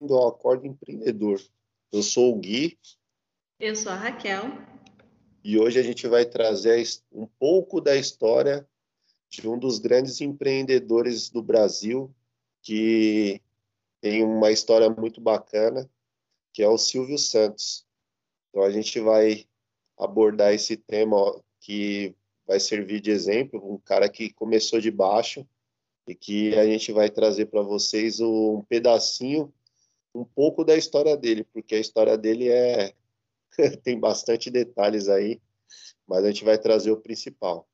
ao Acordo Empreendedor. Eu sou o Gui. Eu sou a Raquel. E hoje a gente vai trazer um pouco da história de um dos grandes empreendedores do Brasil, que tem uma história muito bacana, que é o Silvio Santos. Então a gente vai abordar esse tema que vai servir de exemplo, um cara que começou de baixo e que a gente vai trazer para vocês um pedacinho um pouco da história dele, porque a história dele é tem bastante detalhes aí, mas a gente vai trazer o principal.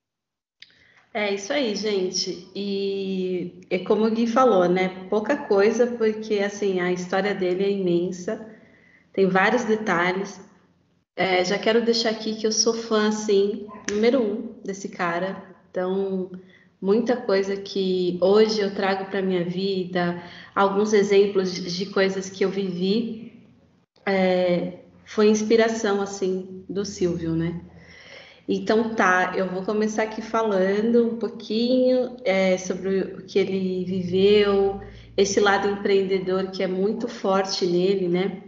É isso aí, gente. E é como o Gui falou, né? Pouca coisa, porque assim a história dele é imensa, tem vários detalhes. É, já quero deixar aqui que eu sou fã, assim, número um desse cara. Então, muita coisa que hoje eu trago para minha vida, alguns exemplos de coisas que eu vivi, é, foi inspiração assim do Silvio, né? Então tá, eu vou começar aqui falando um pouquinho é, sobre o que ele viveu, esse lado empreendedor que é muito forte nele, né?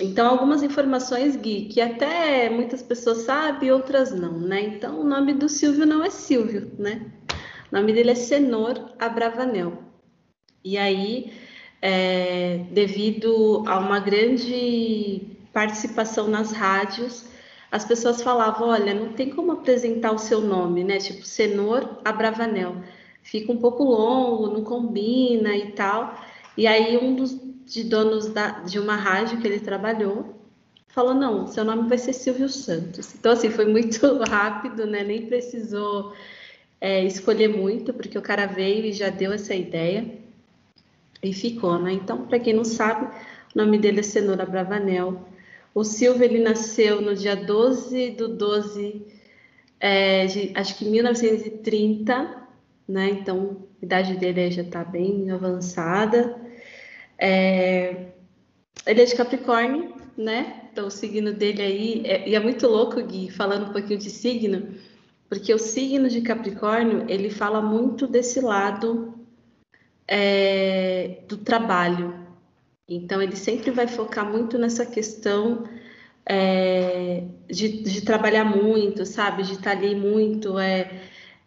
Então, algumas informações, Gui, que até muitas pessoas sabem, outras não, né? Então, o nome do Silvio não é Silvio, né? O nome dele é Senor Abravanel. E aí, é, devido a uma grande participação nas rádios, as pessoas falavam: olha, não tem como apresentar o seu nome, né? Tipo, Senor Abravanel. Fica um pouco longo, não combina e tal. E aí, um dos de donos da, de uma rádio que ele trabalhou falou: não, seu nome vai ser Silvio Santos. Então, assim, foi muito rápido, né? Nem precisou é, escolher muito, porque o cara veio e já deu essa ideia e ficou, né? Então, para quem não sabe, o nome dele é Cenoura Bravanel. O Silvio, ele nasceu no dia 12 do 12, é, de, acho que 1930, né? Então, a idade dele já está bem avançada. É, ele é de Capricórnio, né? Então, o signo dele aí, é, e é muito louco, Gui, falando um pouquinho de signo, porque o signo de Capricórnio ele fala muito desse lado é, do trabalho. Então ele sempre vai focar muito nessa questão é, de, de, trabalhar muito, sabe, de estar ali muito é,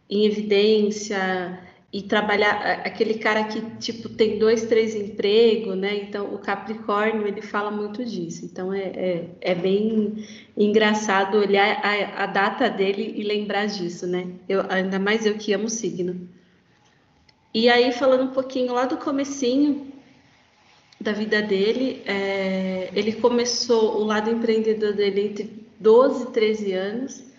em evidência e trabalhar aquele cara que tipo tem dois, três empregos, né? Então o Capricórnio ele fala muito disso. Então é, é, é bem engraçado olhar a, a, data dele e lembrar disso, né? Eu, ainda mais eu que amo signo. E aí falando um pouquinho lá do comecinho da vida dele, é, ele começou o lado empreendedor dele entre 12 e 13 anos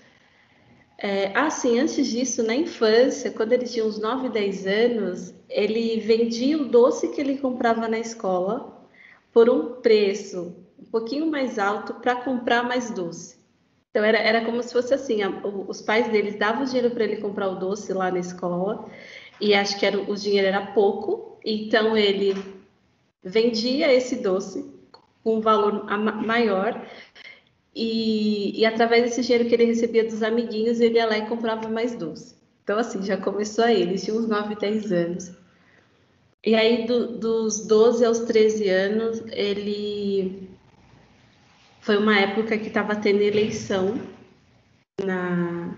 é, ah, sim, antes disso, na infância, quando ele tinha uns 9, 10 anos, ele vendia o doce que ele comprava na escola por um preço um pouquinho mais alto para comprar mais doce. Então era, era como se fosse assim, a, os pais deles davam dinheiro para ele comprar o doce lá na escola e acho que era, o dinheiro era pouco, então ele vendia esse doce com um valor maior e, e através desse dinheiro que ele recebia dos amiguinhos, ele ia lá e comprava mais doce. Então, assim, já começou aí, ele tinha uns 9, 10 anos. E aí, do, dos 12 aos 13 anos, ele. Foi uma época que estava tendo eleição na,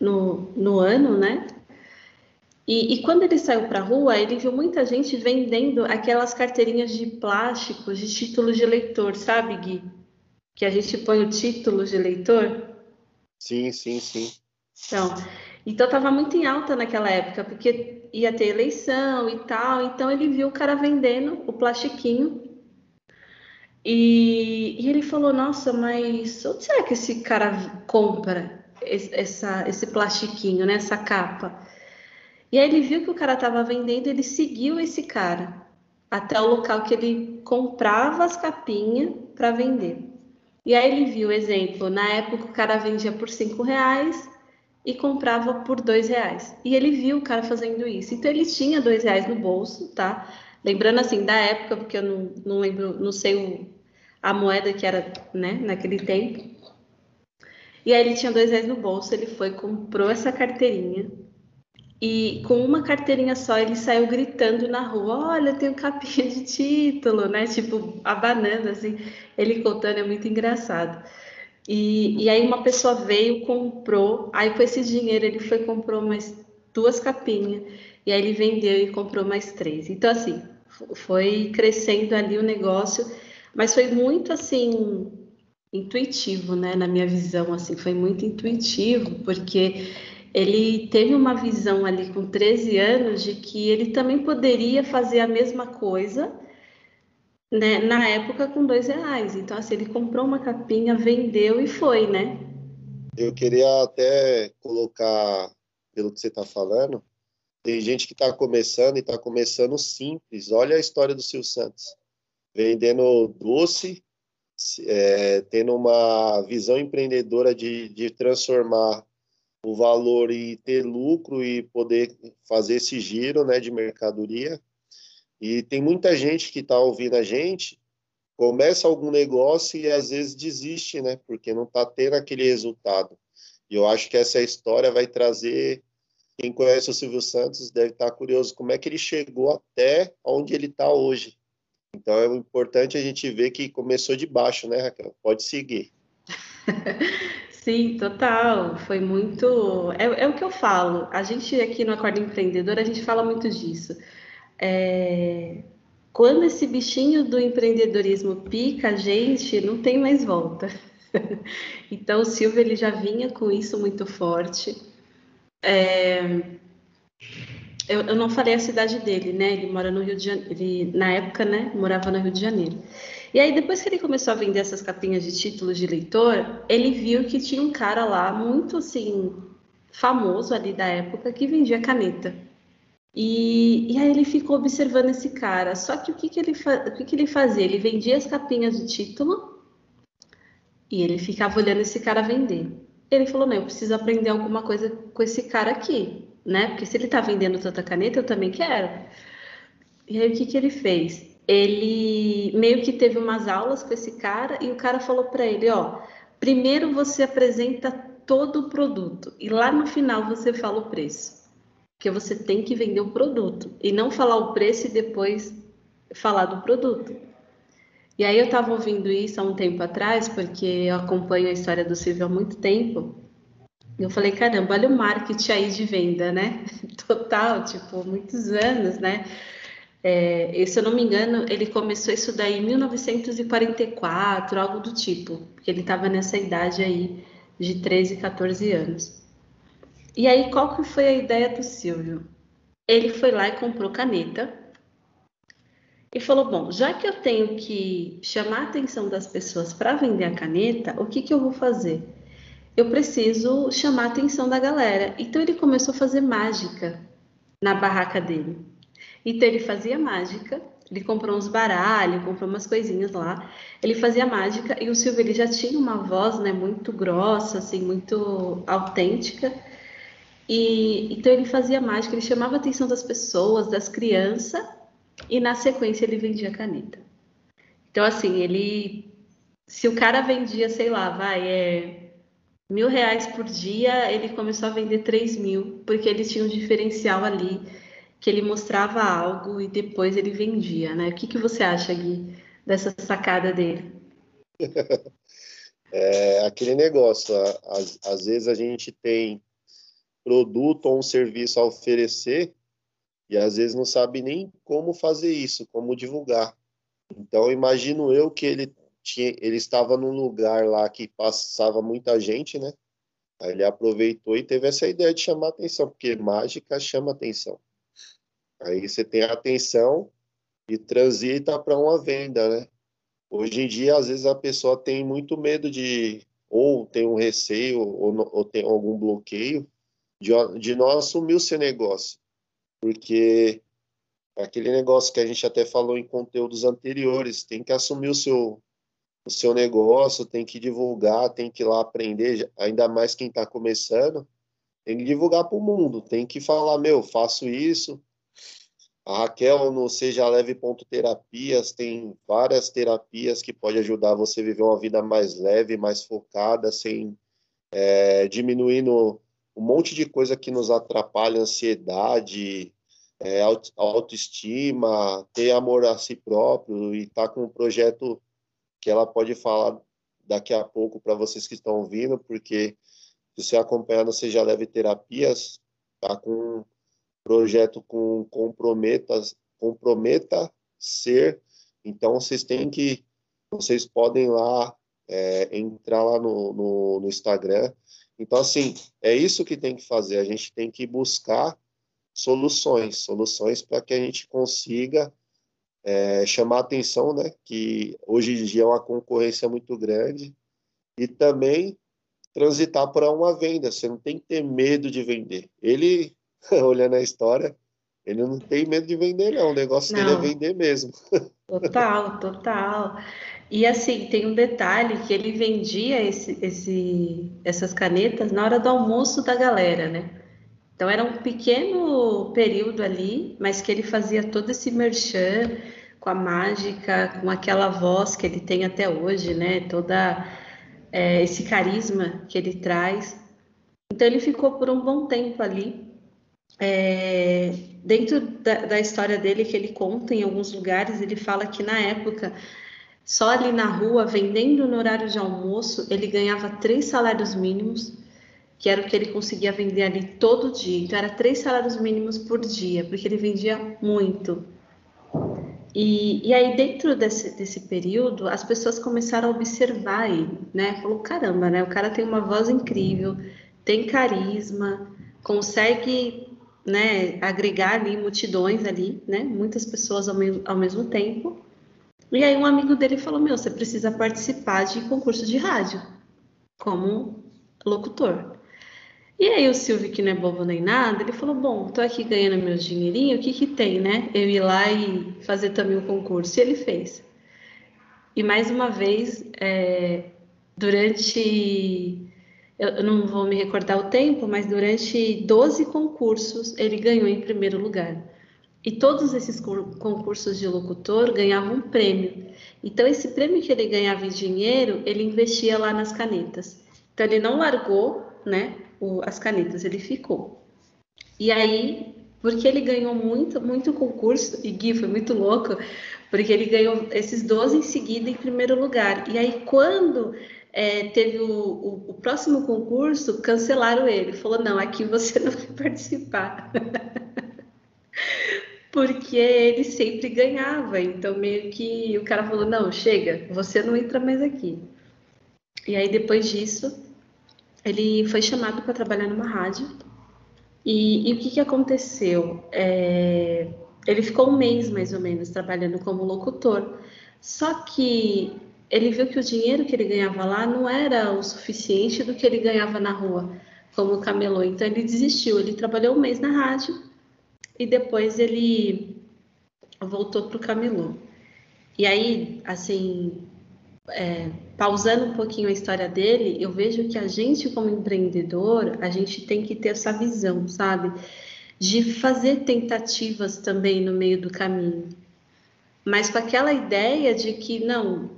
no, no ano, né? E, e, quando ele saiu para a rua, ele viu muita gente vendendo aquelas carteirinhas de plástico de títulos de eleitor, sabe, Gui? Que a gente põe o título de leitor? Sim, sim, sim. Então, então estava muito em alta naquela época, porque ia ter eleição e tal, então ele viu o cara vendendo o plastiquinho. E, e ele falou, nossa, mas onde será que esse cara compra esse, essa, esse plastiquinho, né, essa capa? E aí ele viu que o cara estava vendendo, ele seguiu esse cara até o local que ele comprava as capinhas para vender. E aí ele viu, exemplo, na época o cara vendia por cinco reais e comprava por dois reais. E ele viu o cara fazendo isso. Então ele tinha dois reais no bolso, tá? Lembrando assim da época, porque eu não, não lembro, não sei o, a moeda que era, né, naquele tempo. E aí ele tinha dois reais no bolso, ele foi, comprou essa carteirinha. E com uma carteirinha só ele saiu gritando na rua: Olha, eu tenho capinha de título, né? Tipo, abanando assim. Ele contando é muito engraçado. E, e aí uma pessoa veio, comprou, aí com esse dinheiro ele foi comprou mais duas capinhas, e aí ele vendeu e comprou mais três. Então, assim, foi crescendo ali o negócio, mas foi muito assim intuitivo, né, na minha visão, assim, foi muito intuitivo, porque ele teve uma visão ali com 13 anos de que ele também poderia fazer a mesma coisa, né, na época com dois reais. Então, assim, ele comprou uma capinha, vendeu e foi, né? Eu queria até colocar, pelo que você está falando, tem gente que está começando e está começando simples. Olha a história do Silvio Santos. Vendendo doce, é, tendo uma visão empreendedora de, de transformar o valor e ter lucro e poder fazer esse giro né, de mercadoria. E tem muita gente que está ouvindo a gente, começa algum negócio e às vezes desiste, né? Porque não está tendo aquele resultado. E eu acho que essa história vai trazer. Quem conhece o Silvio Santos deve estar tá curioso como é que ele chegou até onde ele está hoje. Então é importante a gente ver que começou de baixo, né, Raquel? Pode seguir. Sim, total. Foi muito. É, é, o que eu falo. A gente aqui no Acordo Empreendedor, a gente fala muito disso. É... Quando esse bichinho do empreendedorismo pica a gente, não tem mais volta. então, o Silvio ele já vinha com isso muito forte. É... Eu, eu, não falei a cidade dele, né? Ele mora no Rio de Janeiro. Ele, na época, né, morava no Rio de Janeiro. E aí, depois que ele começou a vender essas capinhas de títulos de leitor, ele viu que tinha um cara lá muito assim famoso ali da época que vendia caneta. E, e aí ele ficou observando esse cara. Só que o que, que, ele, o que, que ele fazia? Ele vendia as capinhas de título e ele ficava olhando esse cara vender. Ele falou: Não, eu preciso aprender alguma coisa com esse cara aqui, né? Porque se ele tá vendendo tanta caneta, eu também quero. E aí o que, que ele fez? Ele meio que teve umas aulas com esse cara e o cara falou para ele: Ó, primeiro você apresenta todo o produto e lá no final você fala o preço. Porque você tem que vender o produto e não falar o preço e depois falar do produto. E aí eu estava ouvindo isso há um tempo atrás, porque eu acompanho a história do Silvio há muito tempo. E eu falei, caramba, olha o marketing aí de venda, né? Total, tipo, muitos anos, né? É, se eu não me engano, ele começou isso daí em 1944, algo do tipo, porque ele estava nessa idade aí de 13, 14 anos. E aí, qual que foi a ideia do Silvio? Ele foi lá e comprou caneta e falou: Bom, já que eu tenho que chamar a atenção das pessoas para vender a caneta, o que, que eu vou fazer? Eu preciso chamar a atenção da galera. Então, ele começou a fazer mágica na barraca dele. Então, ele fazia mágica, ele comprou uns baralhos, comprou umas coisinhas lá. Ele fazia mágica e o Silvio ele já tinha uma voz né, muito grossa, assim, muito autêntica. E então ele fazia mágica, ele chamava a atenção das pessoas, das crianças, e na sequência ele vendia caneta. Então, assim, ele. Se o cara vendia, sei lá, vai, é mil reais por dia, ele começou a vender três mil, porque ele tinha um diferencial ali, que ele mostrava algo e depois ele vendia, né? O que, que você acha, Gui, dessa sacada dele? É aquele negócio, às, às vezes a gente tem produto ou um serviço a oferecer e às vezes não sabe nem como fazer isso, como divulgar. Então, imagino eu que ele tinha, ele estava num lugar lá que passava muita gente, né? Aí ele aproveitou e teve essa ideia de chamar atenção, porque mágica chama atenção. Aí você tem a atenção e transita para uma venda, né? Hoje em dia, às vezes a pessoa tem muito medo de ou tem um receio ou, ou tem algum bloqueio de, de não assumir o seu negócio. Porque aquele negócio que a gente até falou em conteúdos anteriores, tem que assumir o seu, o seu negócio, tem que divulgar, tem que ir lá aprender, ainda mais quem está começando, tem que divulgar para o mundo, tem que falar, meu, faço isso. A Raquel no Seja Leve Ponto Terapias tem várias terapias que pode ajudar você a viver uma vida mais leve, mais focada, sem é, diminuir no, um monte de coisa que nos atrapalha, ansiedade, é, autoestima, ter amor a si próprio e tá com um projeto que ela pode falar daqui a pouco para vocês que estão ouvindo, porque se você acompanhar Você Já Leve Terapias, tá com projeto com comprometa, comprometa ser, então vocês têm que, vocês podem lá é, entrar lá no, no, no Instagram. Então, assim, é isso que tem que fazer, a gente tem que buscar soluções, soluções para que a gente consiga é, chamar atenção, né? Que hoje em dia é uma concorrência muito grande e também transitar para uma venda. Você não tem que ter medo de vender. Ele, olhando a história, ele não tem medo de vender, não. O negócio não. dele é vender mesmo. Total, total. E assim, tem um detalhe que ele vendia esse, esse, essas canetas na hora do almoço da galera, né? Então era um pequeno período ali, mas que ele fazia todo esse merchan com a mágica, com aquela voz que ele tem até hoje, né? Toda é, esse carisma que ele traz. Então ele ficou por um bom tempo ali. É, dentro da, da história dele que ele conta em alguns lugares, ele fala que na época só ali na rua, vendendo no horário de almoço, ele ganhava três salários mínimos que era o que ele conseguia vender ali todo dia. Então, era três salários mínimos por dia, porque ele vendia muito. E, e aí, dentro desse, desse período, as pessoas começaram a observar ele, né? Falou, caramba, né? O cara tem uma voz incrível, tem carisma, consegue né, agregar ali multidões ali, né? Muitas pessoas ao, ao mesmo tempo. E aí um amigo dele falou, meu, você precisa participar de concurso de rádio como locutor. E aí o Silvio, que não é bobo nem nada, ele falou, bom, tô aqui ganhando meu dinheirinho, o que que tem, né? Eu ir lá e fazer também o concurso. E ele fez. E mais uma vez, é, durante... Eu não vou me recordar o tempo, mas durante 12 concursos ele ganhou em primeiro lugar. E todos esses concursos de locutor ganhavam um prêmio. Então, esse prêmio que ele ganhava em dinheiro, ele investia lá nas canetas. Então, ele não largou, né? o, as canetas, ele ficou. E aí, porque ele ganhou muito, muito concurso, e Gui foi muito louco, porque ele ganhou esses 12 em seguida em primeiro lugar. E aí, quando é, teve o, o, o, próximo concurso, cancelaram ele. Falou, não, aqui você não vai participar. porque ele sempre ganhava. Então, meio que o cara falou, não, chega, você não entra mais aqui. E aí, depois disso, ele foi chamado para trabalhar numa rádio. E, e, o que, que aconteceu? É, ele ficou um mês mais ou menos trabalhando como locutor. Só que ele viu que o dinheiro que ele ganhava lá não era o suficiente do que ele ganhava na rua, como camelô. Então ele desistiu. Ele trabalhou um mês na rádio e depois ele voltou para o camelô. E aí, assim, é, pausando um pouquinho a história dele, eu vejo que a gente, como empreendedor, a gente tem que ter essa visão, sabe? De fazer tentativas também no meio do caminho. Mas com aquela ideia de que, não,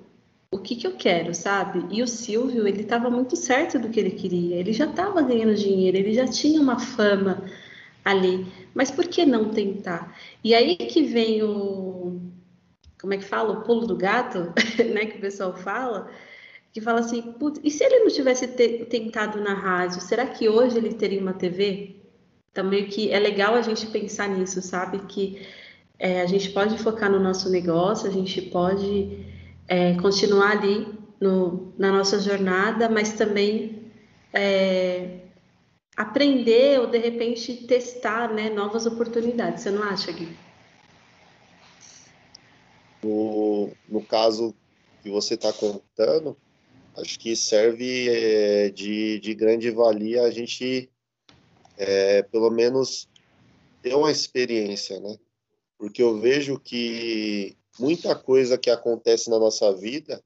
o que, que eu quero, sabe? E o Silvio, ele estava muito certo do que ele queria. Ele já estava ganhando dinheiro, ele já tinha uma fama ali. Mas por que não tentar? E aí que vem o, como é que fala? O pulo do gato, né? Que o pessoal fala, que fala assim, e se ele não tivesse tentado na rádio, será que hoje ele teria uma TV? Então, que é legal a gente pensar nisso, sabe? Que é, a gente pode focar no nosso negócio, a gente pode é, continuar ali no, na nossa jornada, mas também é, aprender ou de repente testar né, novas oportunidades. Você não acha, Gui? No, no caso que você está contando, acho que serve é, de, de grande valia a gente, é, pelo menos, ter uma experiência, né? Porque eu vejo que muita coisa que acontece na nossa vida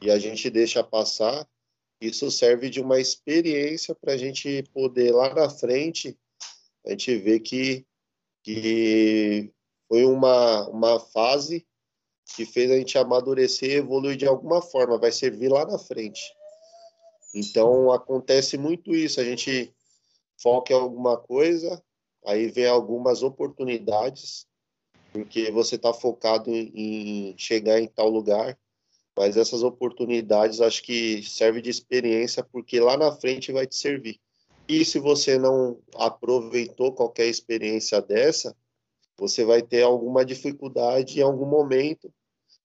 e a gente deixa passar, isso serve de uma experiência para a gente poder lá na frente a gente ver que, que foi uma, uma fase que fez a gente amadurecer e evoluir de alguma forma, vai servir lá na frente. Então, acontece muito isso, a gente foque em alguma coisa, aí vem algumas oportunidades, porque você está focado em chegar em tal lugar, mas essas oportunidades acho que serve de experiência, porque lá na frente vai te servir. E se você não aproveitou qualquer experiência dessa, você vai ter alguma dificuldade em algum momento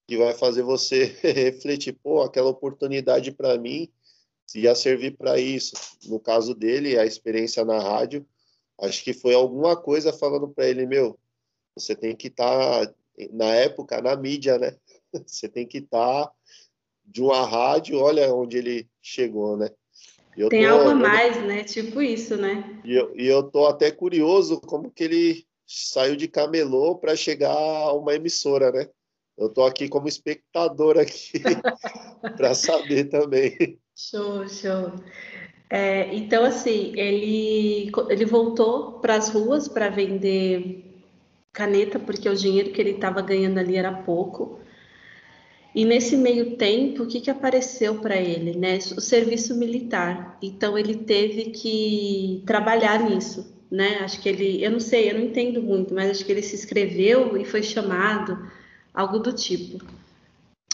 que vai fazer você refletir, pô, aquela oportunidade para mim ia servir para isso. No caso dele, a experiência na rádio, acho que foi alguma coisa falando para ele, meu, você tem que estar tá, na época na mídia, né? Você tem que estar tá de uma rádio, olha onde ele chegou, né? Eu tem tô, algo a mais, eu, né? Tipo isso, né? E eu, e eu tô até curioso como que ele saiu de camelô para chegar a uma emissora, né? Eu tô aqui como espectador aqui para saber também. Show, show. É, então, assim, ele, ele voltou para as ruas para vender caneta, porque o dinheiro que ele estava ganhando ali era pouco. E nesse meio tempo, o que, que apareceu para ele? Né? O serviço militar. Então, ele teve que trabalhar nisso. Né? Acho que ele, eu não sei, eu não entendo muito, mas acho que ele se inscreveu e foi chamado, algo do tipo.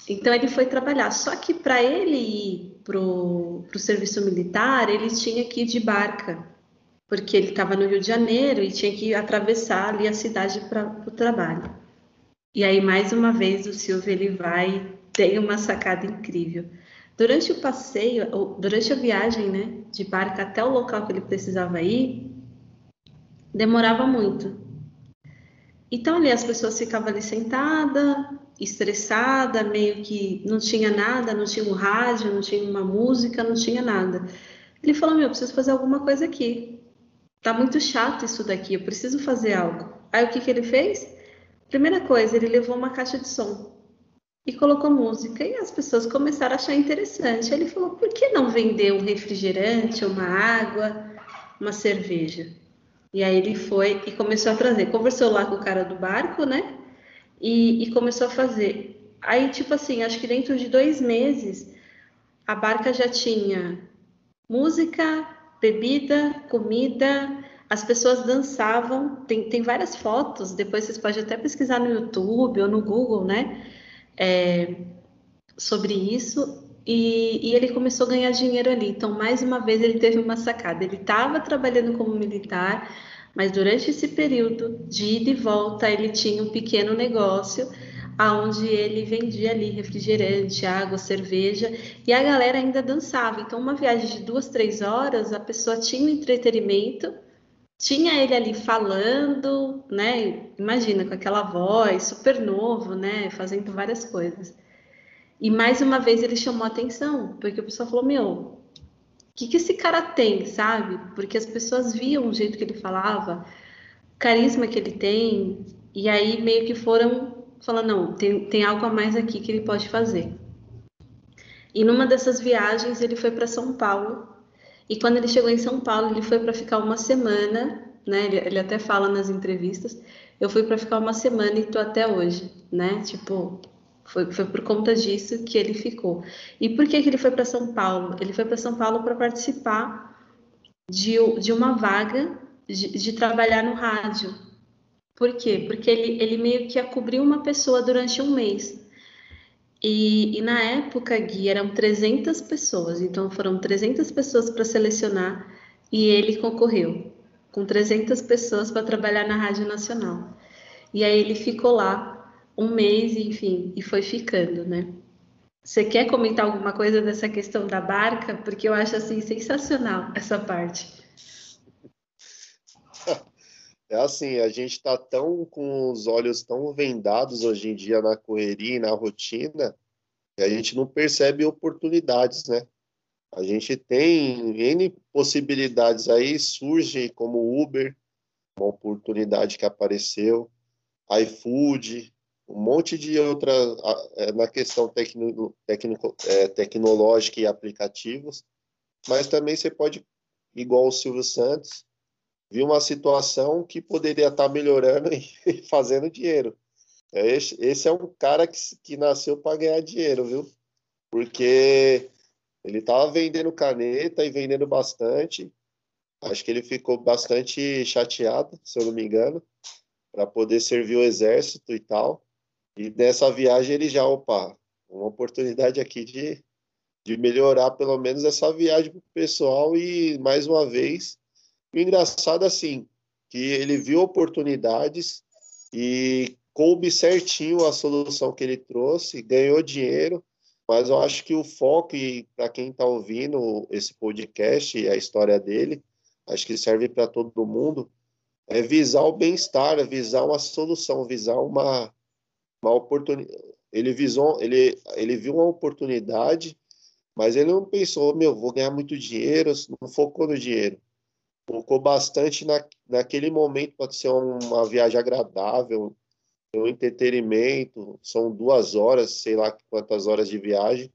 Então, ele foi trabalhar. Só que para ele ir para o serviço militar, ele tinha que ir de barca, porque ele estava no Rio de Janeiro e tinha que atravessar ali a cidade para o trabalho. E aí, mais uma vez, o Silvio ele vai tem uma sacada incrível. Durante o passeio, durante a viagem, né, de barca até o local que ele precisava ir, demorava muito. Então ali as pessoas ficavam ali sentada, estressada, meio que não tinha nada, não tinha um rádio, não tinha uma música, não tinha nada. Ele falou: "Meu, eu preciso fazer alguma coisa aqui. Tá muito chato isso daqui, eu preciso fazer algo". Aí o que que ele fez? Primeira coisa, ele levou uma caixa de som e colocou música e as pessoas começaram a achar interessante. Ele falou: por que não vender um refrigerante, uma água, uma cerveja? E aí ele foi e começou a trazer. Conversou lá com o cara do barco, né? E, e começou a fazer. Aí, tipo assim, acho que dentro de dois meses a barca já tinha música, bebida, comida, as pessoas dançavam, tem, tem várias fotos, depois vocês podem até pesquisar no YouTube ou no Google, né? É, sobre isso. E, e, ele começou a ganhar dinheiro ali. Então, mais uma vez, ele teve uma sacada. Ele estava trabalhando como militar, mas durante esse período de ida e volta, ele tinha um pequeno negócio aonde ele vendia ali refrigerante, água, cerveja, e a galera ainda dançava. Então, uma viagem de duas, três horas, a pessoa tinha um entretenimento tinha ele ali falando, né? Imagina, com aquela voz, super novo, né? Fazendo várias coisas. E mais uma vez ele chamou atenção, porque o pessoal falou: Meu, o que, que esse cara tem, sabe? Porque as pessoas viam o jeito que ele falava, o carisma que ele tem, e aí meio que foram falando: Não, tem, tem algo a mais aqui que ele pode fazer. E numa dessas viagens ele foi para São Paulo e quando ele chegou em São Paulo, ele foi para ficar uma semana, né? Ele, ele, até fala nas entrevistas, eu fui para ficar uma semana e tô até hoje, né? Tipo, foi, foi por conta disso que ele ficou. E por que, que ele foi para São Paulo? Ele foi para São Paulo para participar de, de uma vaga de, de trabalhar no rádio. Por quê? Porque ele, ele meio que ia cobrir uma pessoa durante um mês. E, e, na época, Gui, eram 300 pessoas, então foram 300 pessoas para selecionar e ele concorreu com 300 pessoas para trabalhar na Rádio Nacional. E aí ele ficou lá um mês, enfim, e foi ficando, né? Você quer comentar alguma coisa dessa questão da barca? Porque eu acho assim sensacional essa parte. É assim, a gente está tão com os olhos tão vendados hoje em dia na correria e na rotina, que a gente não percebe oportunidades, né? A gente tem N possibilidades aí, surge como Uber, uma oportunidade que apareceu, iFood, um monte de outra, é, na questão tecno, tecno, é, tecnológica e aplicativos, mas também você pode, igual o Silvio Santos, vi uma situação que poderia estar melhorando e fazendo dinheiro. Esse, esse é um cara que, que nasceu para ganhar dinheiro, viu? Porque ele estava vendendo caneta e vendendo bastante. Acho que ele ficou bastante chateado, se eu não me engano, para poder servir o exército e tal. E nessa viagem ele já, opa, uma oportunidade aqui de, de melhorar pelo menos essa viagem para o pessoal e mais uma vez, o engraçado assim, que ele viu oportunidades e coube certinho a solução que ele trouxe, ganhou dinheiro, mas eu acho que o foco, e para quem está ouvindo esse podcast e a história dele, acho que serve para todo mundo, é visar o bem-estar, é visar uma solução, visar uma, uma oportunidade. Ele, visou, ele, ele viu uma oportunidade, mas ele não pensou, meu, vou ganhar muito dinheiro, não focou no dinheiro. Focou bastante na, naquele momento para ser uma viagem agradável, um entretenimento, são duas horas, sei lá quantas horas de viagem,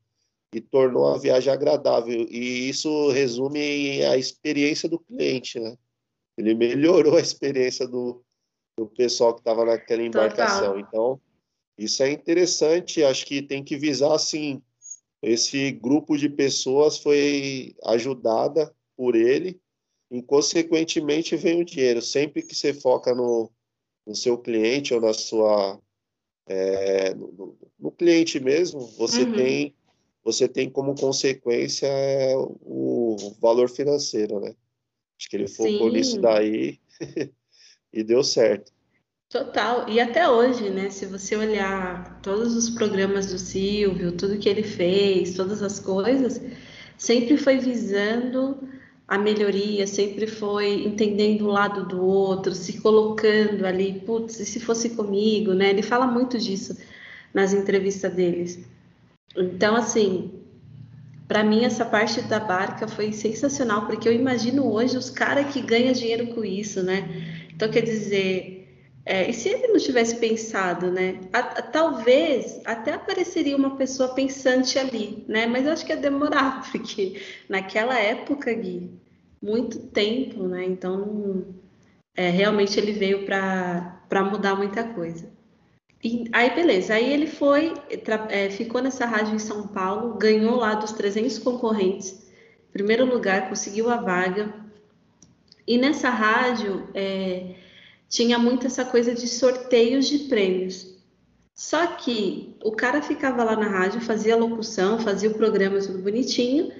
e tornou a viagem agradável. E isso resume a experiência do cliente, né? Ele melhorou a experiência do, do pessoal que estava naquela embarcação. Total. Então, isso é interessante, acho que tem que visar, assim, esse grupo de pessoas foi ajudada por ele, e, consequentemente, vem o dinheiro. Sempre que você foca no, no seu cliente ou na sua é, no, no, cliente mesmo, você uhum. tem você tem como consequência é, o valor financeiro, né? Acho que ele focou Sim. nisso daí e deu certo. Total. E até hoje, né? Se você olhar todos os programas do Silvio, tudo que ele fez, todas as coisas, sempre foi visando a melhoria, sempre foi entendendo o lado do outro, se colocando ali, putz, e se fosse comigo, né? Ele fala muito disso nas entrevistas deles. Então, assim, para mim essa parte da barca foi sensacional, porque eu imagino hoje os caras que ganham dinheiro com isso, né? Então, quer dizer, é, e se ele não tivesse pensado, né? A, a, talvez até apareceria uma pessoa pensante ali, né? Mas eu acho que ia demorar, porque naquela época, Gui, muito tempo, né? Então, é, realmente ele veio para mudar muita coisa. E, aí, beleza. Aí ele foi, é, ficou nessa rádio em São Paulo, ganhou lá dos 300 concorrentes, primeiro lugar, conseguiu a vaga. E nessa rádio é, tinha muito essa coisa de sorteios de prêmios. Só que o cara ficava lá na rádio, fazia locução, fazia o programa tudo bonitinho,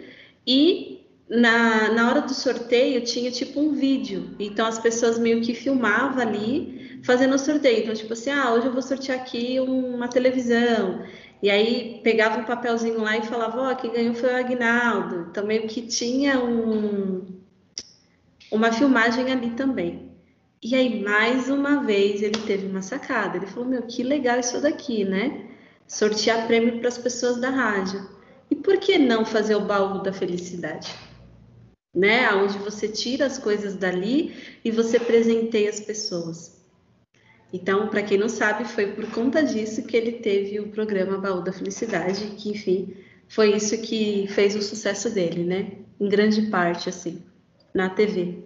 e na, na hora do sorteio tinha tipo um vídeo, então as pessoas meio que filmavam ali fazendo o sorteio. Então, tipo assim, ah, hoje eu vou sortear aqui uma televisão. E aí pegava um papelzinho lá e falava, ó, oh, quem ganhou foi o Agnaldo. Então meio que tinha um, uma filmagem ali também. E aí, mais uma vez, ele teve uma sacada. Ele falou, meu, que legal isso daqui, né? Sortear prêmio para as pessoas da rádio. E por que não fazer o baú da felicidade? né? Onde você tira as coisas dali e você presenteia as pessoas. Então, para quem não sabe, foi por conta disso que ele teve o programa Baú da Felicidade, que enfim, foi isso que fez o sucesso dele, né? Em grande parte, assim, na TV.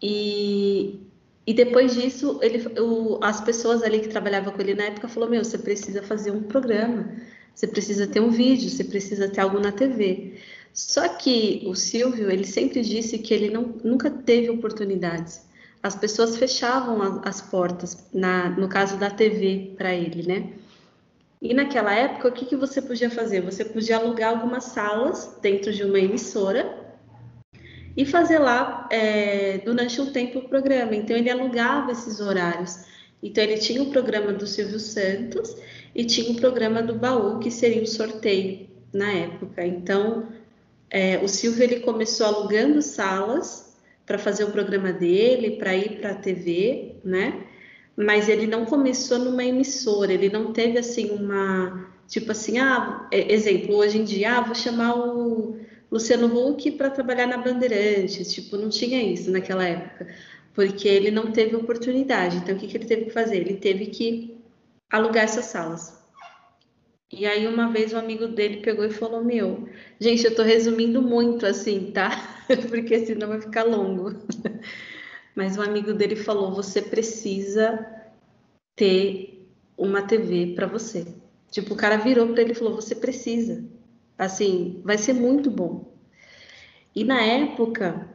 E, e depois disso, ele, o, as pessoas ali que trabalhavam com ele na época falou: Meu, você precisa fazer um programa, você precisa ter um vídeo, você precisa ter algo na TV. Só que o Silvio, ele sempre disse que ele não, nunca teve oportunidades. As pessoas fechavam a, as portas, na, no caso da TV, para ele, né? E naquela época, o que, que você podia fazer? Você podia alugar algumas salas dentro de uma emissora e fazer lá é, durante um tempo o programa. Então, ele alugava esses horários. Então, ele tinha o programa do Silvio Santos e tinha o programa do Baú, que seria o sorteio na época. Então, é, o Silvio ele começou alugando salas para fazer o programa dele, para ir para a TV, né? Mas ele não começou numa emissora, ele não teve assim uma tipo assim, ah, é, exemplo, hoje em dia, ah, vou chamar o Luciano Huck para trabalhar na Bandeirantes, tipo, não tinha isso naquela época, porque ele não teve oportunidade. Então, o que, que ele teve que fazer? Ele teve que alugar essas salas. E aí uma vez um amigo dele pegou e falou: "Meu, gente, eu tô resumindo muito assim, tá? Porque senão vai ficar longo". Mas um amigo dele falou: "Você precisa ter uma TV para você". Tipo, o cara virou para ele e falou: "Você precisa". Assim, vai ser muito bom. E na época,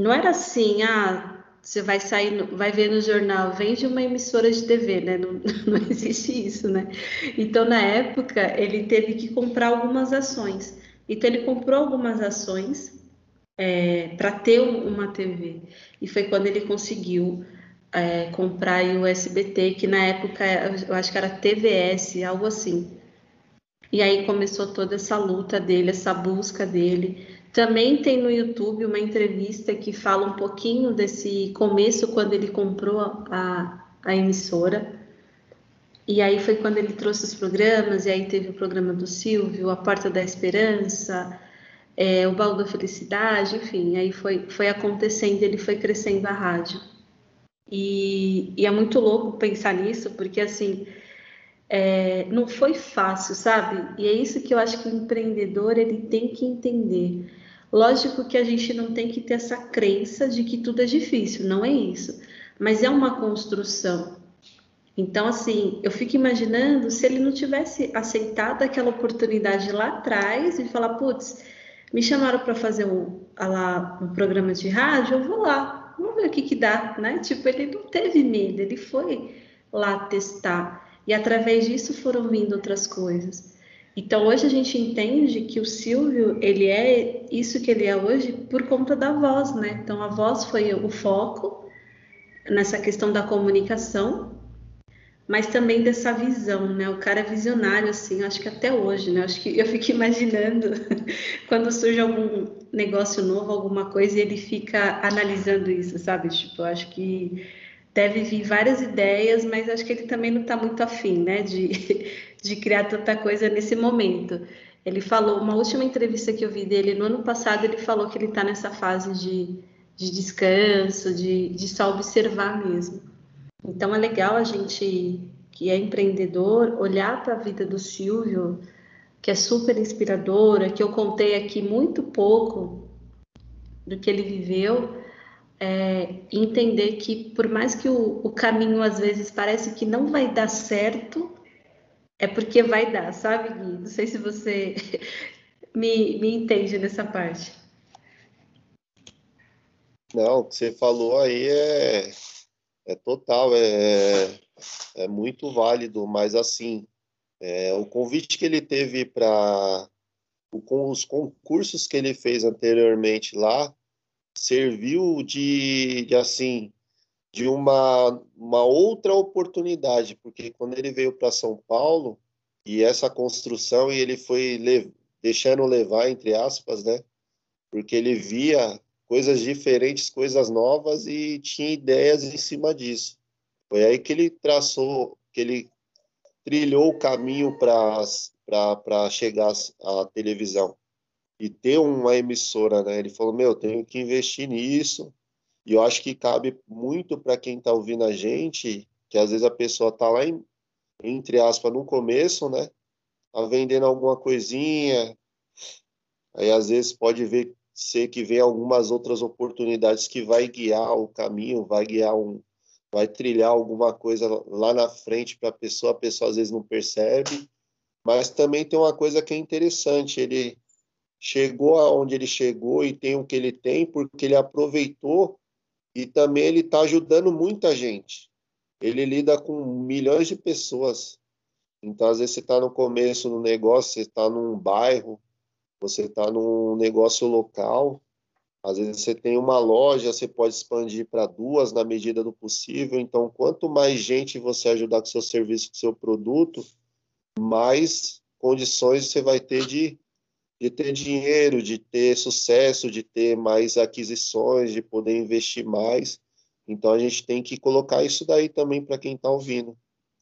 não era assim, ah, você vai sair, vai ver no jornal, vende uma emissora de TV, né? Não, não existe isso, né? Então, na época, ele teve que comprar algumas ações. Então, ele comprou algumas ações é, para ter uma TV. E foi quando ele conseguiu é, comprar o SBT, que na época eu acho que era TVS, algo assim. E aí começou toda essa luta dele, essa busca dele também tem no YouTube uma entrevista que fala um pouquinho desse começo, quando ele comprou a, a emissora. E aí foi quando ele trouxe os programas, e aí teve o programa do Silvio, A Porta da Esperança, é, o Baú da Felicidade, enfim, aí foi, foi acontecendo, ele foi crescendo a rádio. E, e é muito louco pensar nisso, porque assim, é, não foi fácil, sabe? E é isso que eu acho que o empreendedor ele tem que entender. Lógico que a gente não tem que ter essa crença de que tudo é difícil, não é isso. Mas é uma construção. Então, assim, eu fico imaginando se ele não tivesse aceitado aquela oportunidade lá atrás e falar, putz, me chamaram para fazer um, lá, um programa de rádio, eu vou lá, vamos ver o que, que dá, né? Tipo, ele não teve medo, ele foi lá testar. E através disso foram vindo outras coisas. Então hoje a gente entende que o Silvio ele é isso que ele é hoje por conta da voz, né? Então a voz foi o foco nessa questão da comunicação, mas também dessa visão, né? O cara é visionário assim, acho que até hoje, né? Acho que eu fico imaginando quando surge algum negócio novo, alguma coisa e ele fica analisando isso, sabe? Tipo, acho que deve vir várias ideias, mas acho que ele também não está muito afim, né? De de criar tanta coisa nesse momento. Ele falou, uma última entrevista que eu vi dele no ano passado, ele falou que ele está nessa fase de, de descanso, de, de só observar mesmo. Então é legal a gente que é empreendedor olhar para a vida do Silvio, que é super inspiradora, que eu contei aqui muito pouco do que ele viveu, é, entender que por mais que o, o caminho às vezes parece que não vai dar certo, é porque vai dar, sabe, Gui? Não sei se você me, me entende nessa parte. Não, o que você falou aí é, é total, é, é muito válido, mas assim, é, o convite que ele teve para com os concursos que ele fez anteriormente lá serviu de, de assim de uma, uma outra oportunidade, porque quando ele veio para São Paulo, e essa construção, e ele foi le deixando levar, entre aspas, né? Porque ele via coisas diferentes, coisas novas e tinha ideias em cima disso. Foi aí que ele traçou, que ele trilhou o caminho para chegar à televisão e ter uma emissora, né? Ele falou: Meu, tenho que investir nisso, e eu acho que cabe muito para quem está ouvindo a gente, que às vezes a pessoa está lá, em, entre aspas, no começo, né? Tá vendendo alguma coisinha, aí às vezes pode ver ser que vem algumas outras oportunidades que vai guiar o caminho, vai guiar um, vai trilhar alguma coisa lá na frente para a pessoa, a pessoa às vezes não percebe, mas também tem uma coisa que é interessante, ele chegou aonde ele chegou e tem o que ele tem porque ele aproveitou e também ele está ajudando muita gente. Ele lida com milhões de pessoas. Então, às vezes, você está no começo do negócio, você está num bairro, você está num negócio local. Às vezes, você tem uma loja, você pode expandir para duas na medida do possível. Então, quanto mais gente você ajudar com seu serviço, com seu produto, mais condições você vai ter de de ter dinheiro, de ter sucesso, de ter mais aquisições, de poder investir mais. Então a gente tem que colocar isso daí também para quem está ouvindo,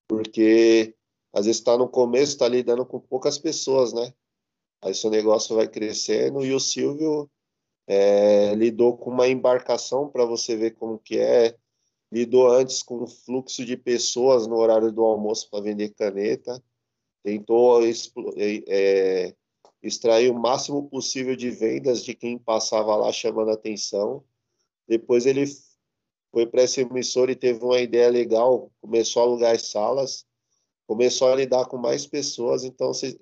porque às vezes está no começo, está lidando com poucas pessoas, né? Aí seu negócio vai crescendo e o Silvio é, lidou com uma embarcação para você ver como que é, lidou antes com o fluxo de pessoas no horário do almoço para vender caneta, tentou é, extrair o máximo possível de vendas de quem passava lá chamando atenção. Depois ele foi para essa emissora e teve uma ideia legal, começou a alugar as salas, começou a lidar com mais pessoas. Então, você,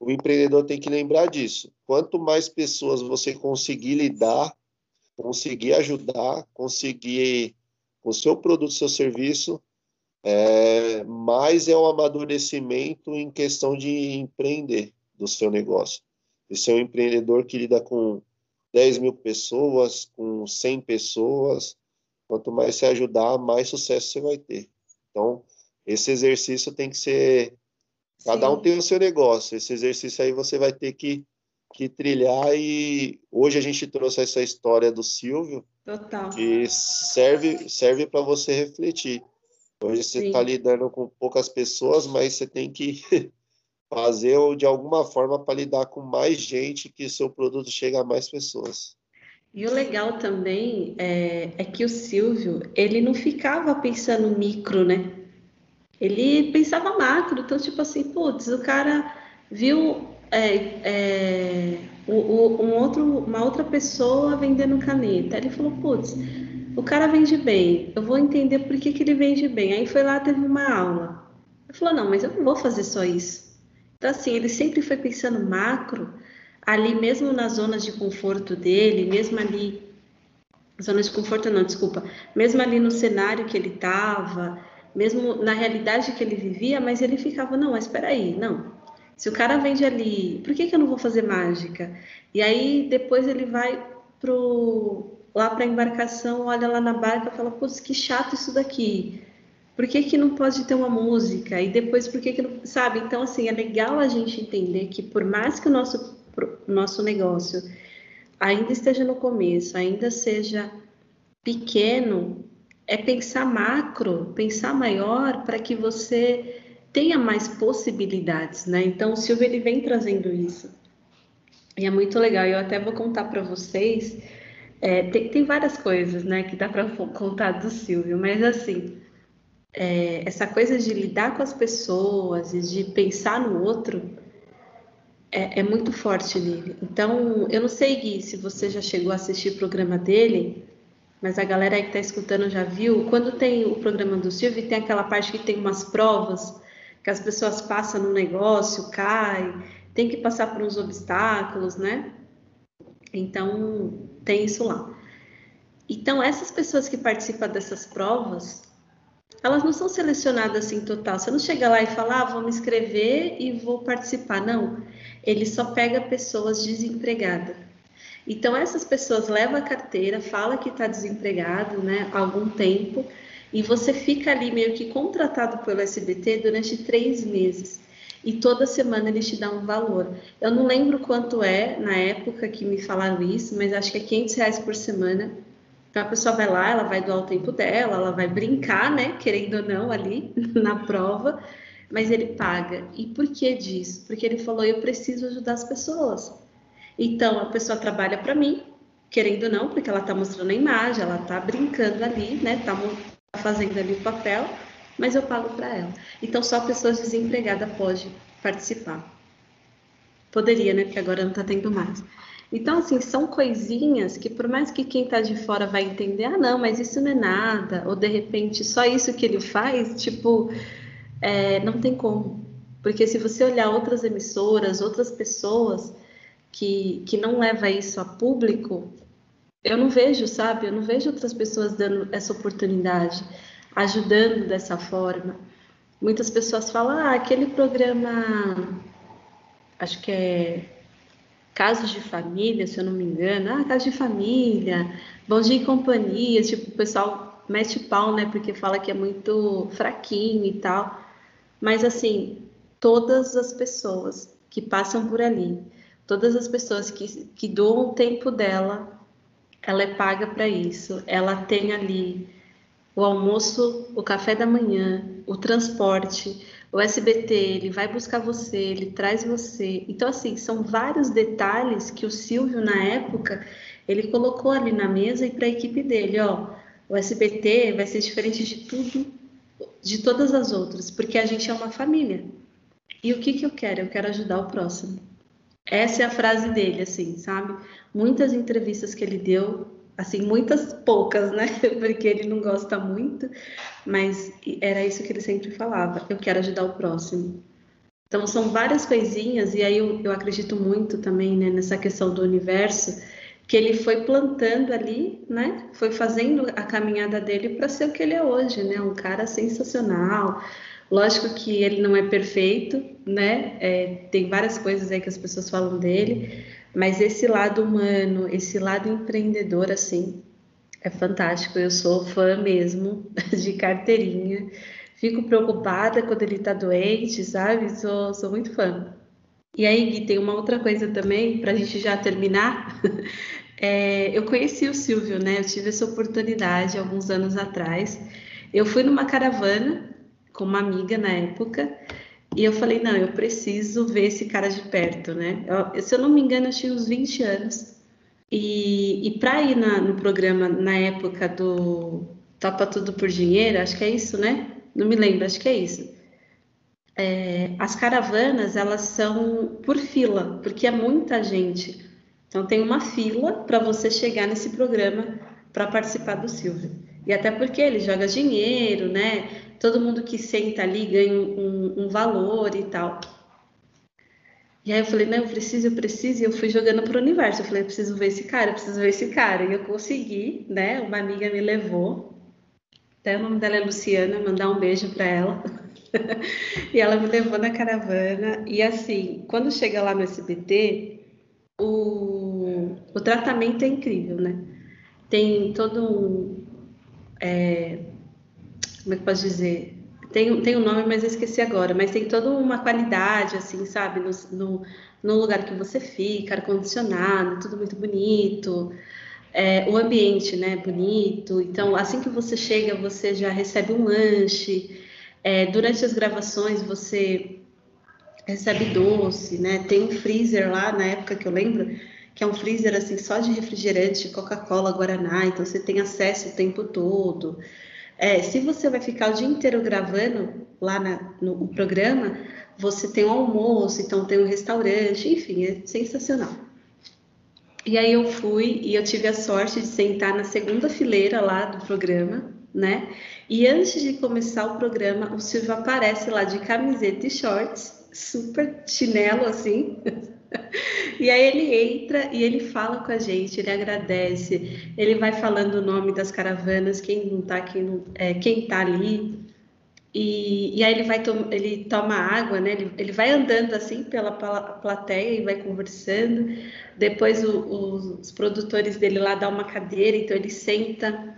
o empreendedor tem que lembrar disso. Quanto mais pessoas você conseguir lidar, conseguir ajudar, conseguir com o seu produto, seu serviço, é, mais é o amadurecimento em questão de empreender do seu negócio. De ser um empreendedor que lida com 10 mil pessoas, com 100 pessoas, quanto mais você ajudar, mais sucesso você vai ter. Então, esse exercício tem que ser. Cada Sim. um tem o seu negócio. Esse exercício aí você vai ter que, que trilhar. E hoje a gente trouxe essa história do Silvio, Total. que serve, serve para você refletir. Hoje você está lidando com poucas pessoas, mas você tem que fazer de alguma forma para lidar com mais gente que seu produto chegue a mais pessoas. E o legal também é, é, que o Silvio, ele não ficava pensando micro, né? Ele pensava macro, então tipo assim, putz, o cara viu é, é, o, o, um outro, uma outra pessoa vendendo caneta. Ele falou, putz, o cara vende bem, eu vou entender por que, que ele vende bem. Aí foi lá, teve uma aula. Ele falou, não, mas eu não vou fazer só isso. Então, assim, ele sempre foi pensando macro, ali mesmo nas zonas de conforto dele, mesmo ali. Zona de conforto não, desculpa. Mesmo ali no cenário que ele estava, mesmo na realidade que ele vivia, mas ele ficava, não, mas espera aí, não. Se o cara vende ali, por que, que eu não vou fazer mágica? E aí depois ele vai pro lá para a embarcação, olha lá na barca e fala, putz, que chato isso daqui. Por que, que não pode ter uma música? E depois, por que, que não. Sabe? Então, assim, é legal a gente entender que, por mais que o nosso, nosso negócio ainda esteja no começo, ainda seja pequeno, é pensar macro, pensar maior para que você tenha mais possibilidades, né? Então, o Silvio ele vem trazendo isso. E é muito legal. Eu até vou contar para vocês é, tem, tem, várias coisas, né, que dá para contar do Silvio, mas assim, é, essa coisa de lidar com as pessoas e de pensar no outro é, é, muito forte nele. Então, eu não sei, Gui, se você já chegou a assistir o programa dele, mas a galera aí que está escutando já viu. Quando tem o programa do Silvio, tem aquela parte que tem umas provas que as pessoas passam no negócio, caem, tem que passar por uns obstáculos, né? Então, tem isso lá. Então, essas pessoas que participam dessas provas, elas não são selecionadas assim total. Você não chega lá e fala, ah, vou me inscrever e vou participar. Não. Ele só pega pessoas desempregadas. Então, essas pessoas levam a carteira, fala que está desempregado né, há algum tempo, e você fica ali meio que contratado pelo SBT durante três meses e toda semana eles te dão um valor. Eu não lembro quanto é na época que me falaram isso, mas acho que é 500 reais por semana. Então a pessoa vai lá, ela vai doar o tempo dela, ela vai brincar, né, querendo ou não, ali na prova, mas ele paga. E por que disso? Porque ele falou: eu preciso ajudar as pessoas. Então a pessoa trabalha para mim, querendo ou não, porque ela está mostrando a imagem, ela está brincando ali, né, está fazendo ali o papel mas eu pago para ela. Então só pessoas desempregadas podem participar. Poderia, né? Porque agora não está tendo mais. Então, assim, são coisinhas que, por mais que quem está de fora vai entender, ah, não, mas isso não é nada, ou de repente só isso que ele faz, tipo, é, não tem como. Porque se você olhar outras emissoras, outras pessoas que, que não leva isso a público, eu não vejo, sabe? Eu não vejo outras pessoas dando essa oportunidade ajudando dessa forma. Muitas pessoas falam, ah, aquele programa, acho que é Casos de Família, se eu não me engano, ah, Casos de Família, Bom Dia e Companhia, tipo, o pessoal mete pau, né, porque fala que é muito fraquinho e tal, mas assim, todas as pessoas que passam por ali, todas as pessoas que, que doam o tempo dela, ela é paga para isso, ela tem ali o almoço, o café da manhã, o transporte, o SBT, ele vai buscar você, ele traz você. Então, assim, são vários detalhes que o Silvio, na época, ele colocou ali na mesa e para a equipe dele, ó, o SBT vai ser diferente de tudo, de todas as outras, porque a gente é uma família. E o que, que eu quero? Eu quero ajudar o próximo. Essa é a frase dele, assim, sabe? Muitas entrevistas que ele deu, assim, muitas poucas, né? Porque ele não gosta muito, mas era isso que ele sempre falava: eu quero ajudar o próximo. Então, são várias coisinhas, e aí eu, eu acredito muito também né, nessa questão do universo, que ele foi plantando ali, né? Foi fazendo a caminhada dele para ser o que ele é hoje, né? Um cara sensacional. Lógico que ele não é perfeito, né? É, tem várias coisas aí que as pessoas falam dele, mas esse lado humano, esse lado empreendedor, assim, é fantástico. Eu sou fã mesmo de carteirinha. Fico preocupada quando ele tá doente, sabe? Sou, sou muito fã. E aí, Gui, tem uma outra coisa também, para a gente já terminar. É, eu conheci o Silvio, né? Eu tive essa oportunidade alguns anos atrás. Eu fui numa caravana com uma amiga na época e eu falei: não, eu preciso ver esse cara de perto, né? Eu, se eu não me engano, eu tinha uns 20 anos. E, e para ir na, no programa na época do Topa Tudo por Dinheiro, acho que é isso, né? Não me lembro, acho que é isso. É, as caravanas, elas são por fila, porque é muita gente. Então, tem uma fila para você chegar nesse programa para participar do Silvio. E até porque ele joga dinheiro, né? Todo mundo que senta ali ganha um, um valor e tal. E aí eu falei, não, eu preciso, eu preciso, e eu fui jogando para o universo. Eu falei, eu preciso ver esse cara, eu preciso ver esse cara. E eu consegui, né? Uma amiga me levou. Até o nome dela é Luciana, mandar um beijo para ela. e ela me levou na caravana. E assim, quando chega lá no SBT, o, o tratamento é incrível, né? Tem todo um. É, como é que posso dizer? Tem, tem um nome, mas eu esqueci agora. Mas tem toda uma qualidade, assim, sabe? No, no, no lugar que você fica, ar-condicionado, tudo muito bonito. É, o ambiente, né? Bonito. Então, assim que você chega, você já recebe um lanche. É, durante as gravações, você recebe doce, né? Tem um freezer lá, na época que eu lembro, que é um freezer assim só de refrigerante, Coca-Cola, Guaraná, então você tem acesso o tempo todo. É, se você vai ficar o dia inteiro gravando lá na, no programa, você tem um almoço, então tem um restaurante, enfim, é sensacional. E aí eu fui e eu tive a sorte de sentar na segunda fileira lá do programa, né? E antes de começar o programa, o Silvio aparece lá de camiseta e shorts super chinelo assim. E aí ele entra e ele fala com a gente, ele agradece, ele vai falando o nome das caravanas, quem não tá, quem, não, é, quem tá ali. E, e aí ele vai to ele toma água, né? Ele, ele vai andando assim pela plateia e vai conversando. Depois o, o, os produtores dele lá dão uma cadeira, então ele senta.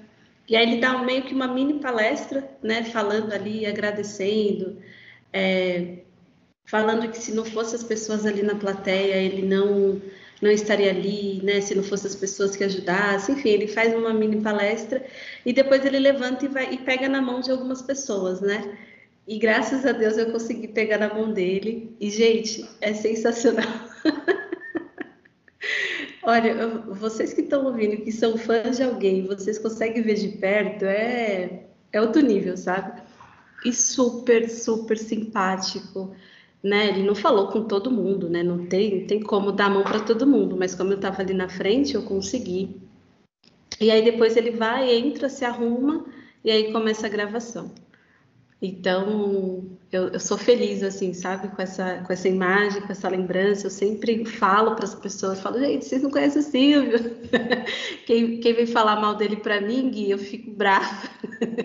E aí ele dá meio que uma mini palestra, né? Falando ali, agradecendo. É, falando que se não fosse as pessoas ali na plateia, ele não não estaria ali, né? Se não fosse as pessoas que ajudassem, enfim, ele faz uma mini palestra e depois ele levanta e vai e pega na mão de algumas pessoas, né? E graças a Deus eu consegui pegar na mão dele. E gente, é sensacional. Olha, vocês que estão ouvindo, que são fãs de alguém, vocês conseguem ver de perto, é é outro nível, sabe? E super, super simpático né? Ele não falou com todo mundo, né? Não tem, tem como dar a mão para todo mundo, mas como eu estava ali na frente, eu consegui. E aí depois ele vai, entra, se arruma e aí começa a gravação. Então, eu, eu sou feliz, assim, sabe, com essa, com essa imagem, com essa lembrança. Eu sempre falo para as pessoas, falo, gente, vocês não conhecem o Silvio? quem, quem vem falar mal dele para mim, Gui, eu fico brava.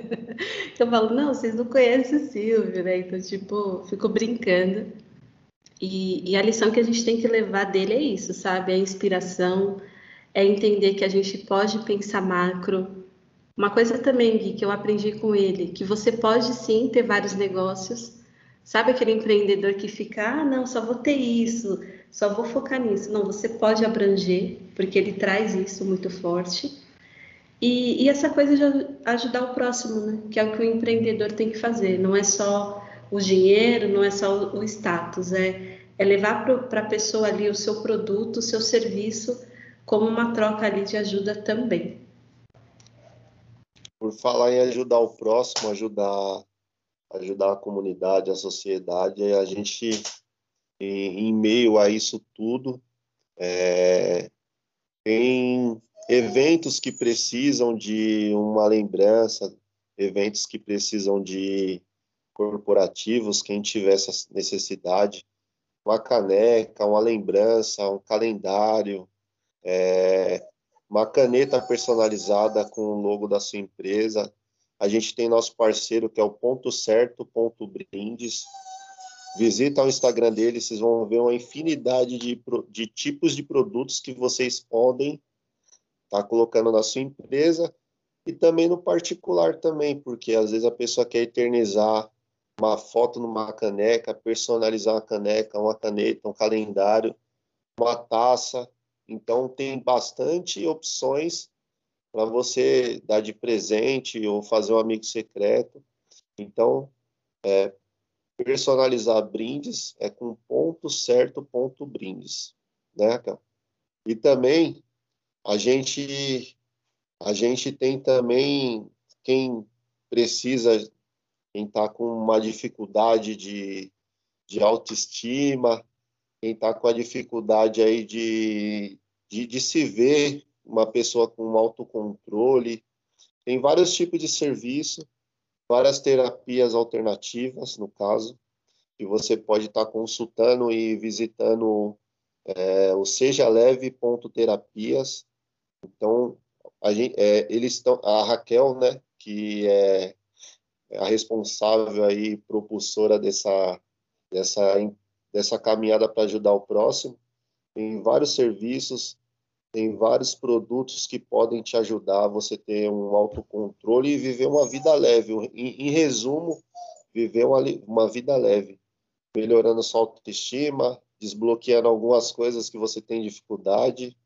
eu falo, não, vocês não conhecem o Silvio, né? Então, tipo, fico brincando. E, e a lição que a gente tem que levar dele é isso, sabe? É a inspiração, é entender que a gente pode pensar macro, uma coisa também, Gui, que eu aprendi com ele, que você pode sim ter vários negócios. Sabe aquele empreendedor que fica, ah, não, só vou ter isso, só vou focar nisso. Não, você pode abranger, porque ele traz isso muito forte. E, e essa coisa de ajudar o próximo, né? Que é o que o empreendedor tem que fazer. Não é só o dinheiro, não é só o, status, é, é levar para a pessoa ali o seu produto, o seu serviço, como uma troca ali de ajuda também por falar em ajudar o próximo, ajudar, ajudar a comunidade, a sociedade, a gente, em, em meio a isso tudo, é, tem eventos que precisam de uma lembrança, eventos que precisam de corporativos, quem tiver essa necessidade, uma caneca, uma lembrança, um calendário, é, uma caneta personalizada com o logo da sua empresa. A gente tem nosso parceiro que é o Ponto Certo, Ponto Brindes. Visita o Instagram dele, vocês vão ver uma infinidade de, de tipos de produtos que vocês podem estar tá colocando na sua empresa e também no particular também, porque às vezes a pessoa quer eternizar uma foto numa caneca, personalizar uma caneca, uma caneta, um calendário, uma taça. Então tem bastante opções para você dar de presente ou fazer um amigo secreto. Então, é, personalizar brindes é com ponto certo, ponto brindes, né, cara? E também a gente a gente tem também quem precisa, quem está com uma dificuldade de, de autoestima, quem está com a dificuldade aí de, de, de se ver uma pessoa com autocontrole. Tem vários tipos de serviço várias terapias alternativas, no caso, que você pode estar tá consultando e visitando é, o Seja Leve Terapias. Então, a gente, é, eles estão, a Raquel, né, que é a responsável aí, propulsora dessa, dessa, dessa caminhada para ajudar o próximo, tem vários serviços tem vários produtos que podem te ajudar a você ter um autocontrole e viver uma vida leve. Em, em resumo, viver uma, uma vida leve, melhorando sua autoestima, desbloqueando algumas coisas que você tem dificuldade.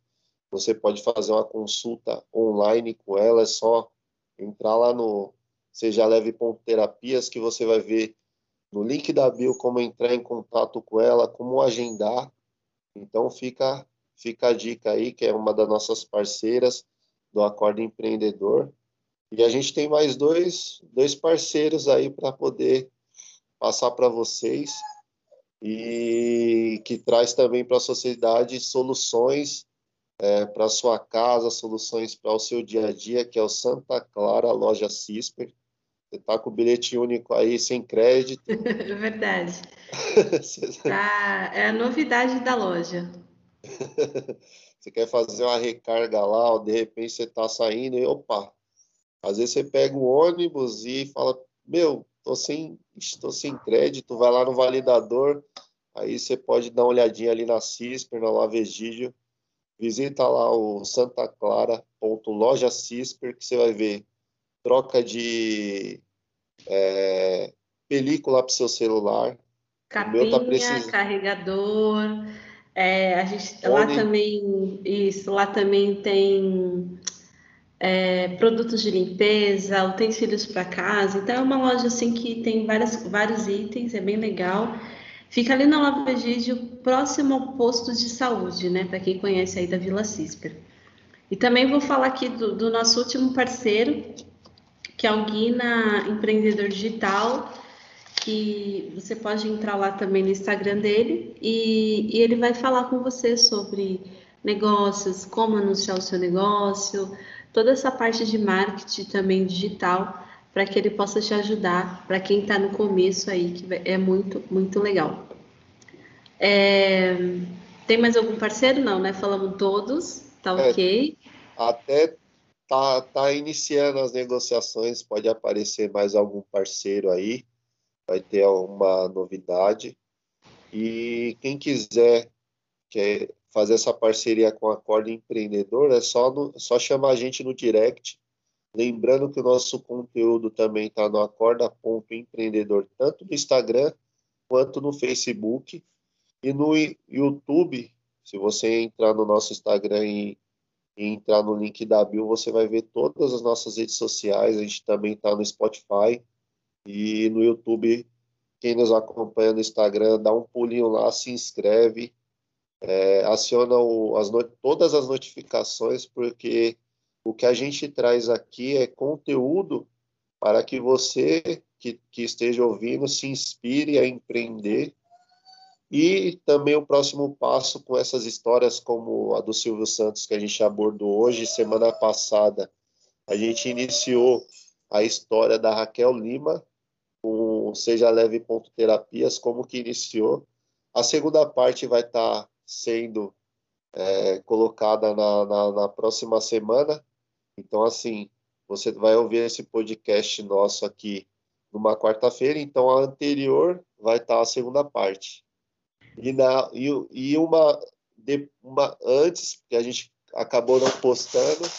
Você pode fazer uma consulta online com ela, é só entrar lá no Seja Leve Terapias que você vai ver no link da bio como entrar em contato com ela, como agendar. Então fica Fica a dica aí, que é uma das nossas parceiras do Acordo Empreendedor. E a gente tem mais dois, dois parceiros aí para poder passar para vocês e que traz também para a sociedade soluções é, para sua casa, soluções para o seu dia a dia, que é o Santa Clara Loja Cisper. Você está com o bilhete único aí sem crédito. Verdade. tá, é a novidade da loja. você quer fazer uma recarga lá, ou de repente você está saindo e opa, às vezes você pega o ônibus e fala, meu, tô sem, estou sem crédito, vai lá no validador, aí você pode dar uma olhadinha ali na CISPER, na Lavegídio, visita lá o Santa Clara, ponto loja CISPER, que você vai ver troca de é, película para o seu celular. Tá Capinha, tá precis... carregador, é, a gente lá também isso, lá também tem é, produtos de limpeza, utensílios para casa. Então é uma loja assim que tem várias, vários itens, é bem legal. Fica ali na Lava Egídio, próximo ao posto de saúde, né? Para quem conhece aí da Vila Cisper. E também vou falar aqui do, do nosso último parceiro, que é o Guina Empreendedor Digital que você pode entrar lá também no Instagram dele e, e ele vai falar com você sobre negócios, como anunciar o seu negócio, toda essa parte de marketing também digital, para que ele possa te ajudar, para quem está no começo aí, que é muito, muito legal. É, tem mais algum parceiro? Não, né? Falamos todos, tá é, ok. Até tá, tá iniciando as negociações, pode aparecer mais algum parceiro aí vai ter uma novidade. E quem quiser quer fazer essa parceria com a Corda Empreendedor, é só, no, só chamar a gente no direct. Lembrando que o nosso conteúdo também está no acorda.empreendedor, tanto no Instagram quanto no Facebook. E no YouTube, se você entrar no nosso Instagram e, e entrar no link da bio, você vai ver todas as nossas redes sociais. A gente também está no Spotify, e no YouTube, quem nos acompanha no Instagram, dá um pulinho lá, se inscreve, é, aciona o, as todas as notificações, porque o que a gente traz aqui é conteúdo para que você que, que esteja ouvindo se inspire a empreender. E também o próximo passo com essas histórias como a do Silvio Santos que a gente abordou hoje, semana passada, a gente iniciou a história da Raquel Lima, com Seja Leve Ponto Terapias, como que iniciou. A segunda parte vai estar tá sendo é, colocada na, na, na próxima semana. Então, assim, você vai ouvir esse podcast nosso aqui numa quarta-feira, então a anterior vai estar a segunda parte. E, na, e, e uma, de, uma antes, que a gente acabou não postando,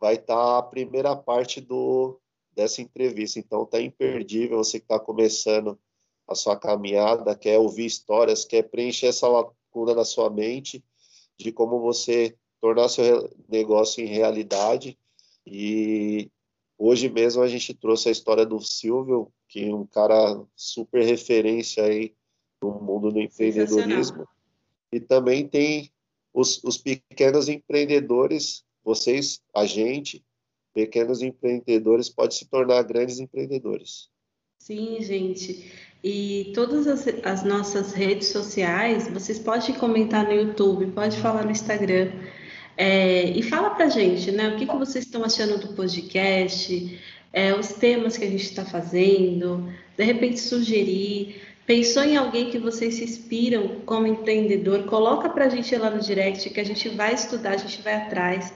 vai estar a primeira parte do, dessa entrevista. Então tá imperdível você que está começando a sua caminhada, quer ouvir histórias, quer preencher essa lacuna na sua mente de como você tornar seu negócio em realidade. E hoje mesmo a gente trouxe a história do Silvio, que é um cara super referência aí no mundo do empreendedorismo. E também tem os, os pequenos empreendedores, vocês, a gente, pequenos empreendedores pode se tornar grandes empreendedores. Sim, gente. E todas as, as, nossas redes sociais, vocês podem comentar no YouTube, pode falar no Instagram. É, e fala pra gente, né? O que, que vocês estão achando do podcast, é, os temas que a gente está fazendo, de repente sugerir. Pensou em alguém que vocês se inspiram como empreendedor? Coloca pra gente lá no direct que a gente vai estudar, a gente vai atrás.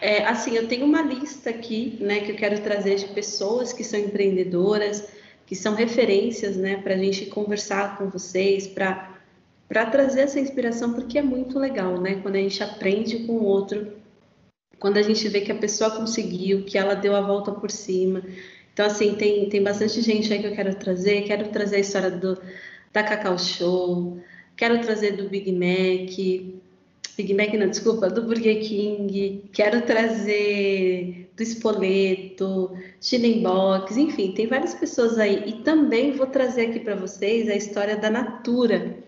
É, assim, eu tenho uma lista aqui, né, que eu quero trazer de pessoas que são empreendedoras, que são referências, né, para a gente conversar com vocês, para para trazer essa inspiração, porque é muito legal, né, quando a gente aprende com o outro, quando a gente vê que a pessoa conseguiu, que ela deu a volta por cima. Então, assim, tem, tem bastante gente aí que eu quero trazer, quero trazer a história do, da Cacau Show, quero trazer do Big Mac, Big Mac não, desculpa, do Burger King, quero trazer do Espoleto, Chilling Box, enfim, tem várias pessoas aí. E também vou trazer aqui para vocês a história da Natura.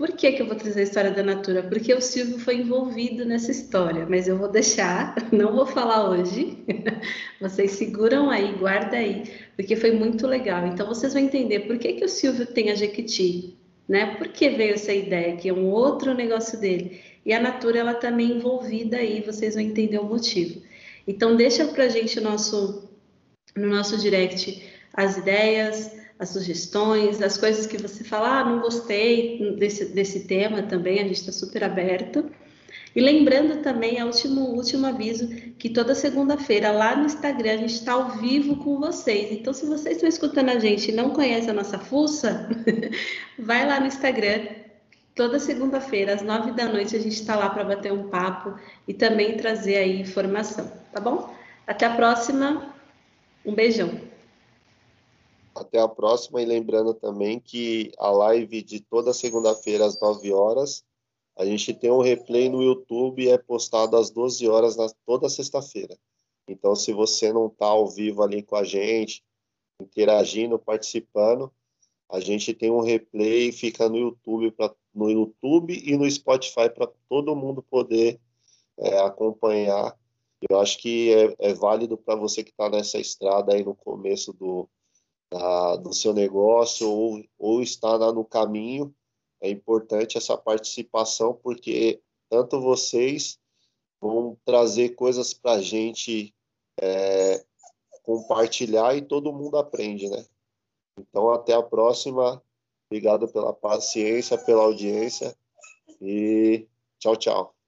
Por que, que eu vou trazer a história da Natura? Porque o Silvio foi envolvido nessa história, mas eu vou deixar, não vou falar hoje. Vocês seguram aí, guarda aí, porque foi muito legal. Então vocês vão entender por que, que o Silvio tem a Jequiti, né? Por que veio essa ideia, que é um outro negócio dele. E a Natura, ela também envolvida aí, vocês vão entender o motivo. Então, deixa para a gente nosso, no nosso direct as ideias, as sugestões, as coisas que você fala, ah, não gostei desse, desse tema também, a gente está super aberto. E lembrando também, a último, último aviso, que toda segunda-feira lá no Instagram a gente está ao vivo com vocês. Então, se vocês estão escutando a gente e não conhecem a nossa fuça, vai lá no Instagram, Toda segunda-feira, às nove da noite, a gente está lá para bater um papo e também trazer aí informação, tá bom? Até a próxima. Um beijão. Até a próxima e lembrando também que a live de toda segunda-feira às 9 horas, a gente tem um replay no YouTube e é postado às 12 horas na, toda sexta-feira. Então, se você não está ao vivo ali com a gente, interagindo, participando, a gente tem um replay, fica no YouTube para no YouTube e no Spotify para todo mundo poder é, acompanhar. Eu acho que é, é válido para você que está nessa estrada aí no começo do, da, do seu negócio ou, ou está no caminho. É importante essa participação, porque tanto vocês vão trazer coisas para a gente é, compartilhar e todo mundo aprende, né? Então, até a próxima. Obrigado pela paciência, pela audiência e tchau, tchau.